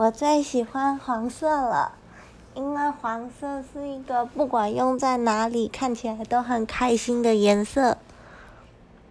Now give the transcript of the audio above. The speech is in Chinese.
我最喜欢黄色了因为黄色是一个不管用在哪里看起来都很开心的颜色。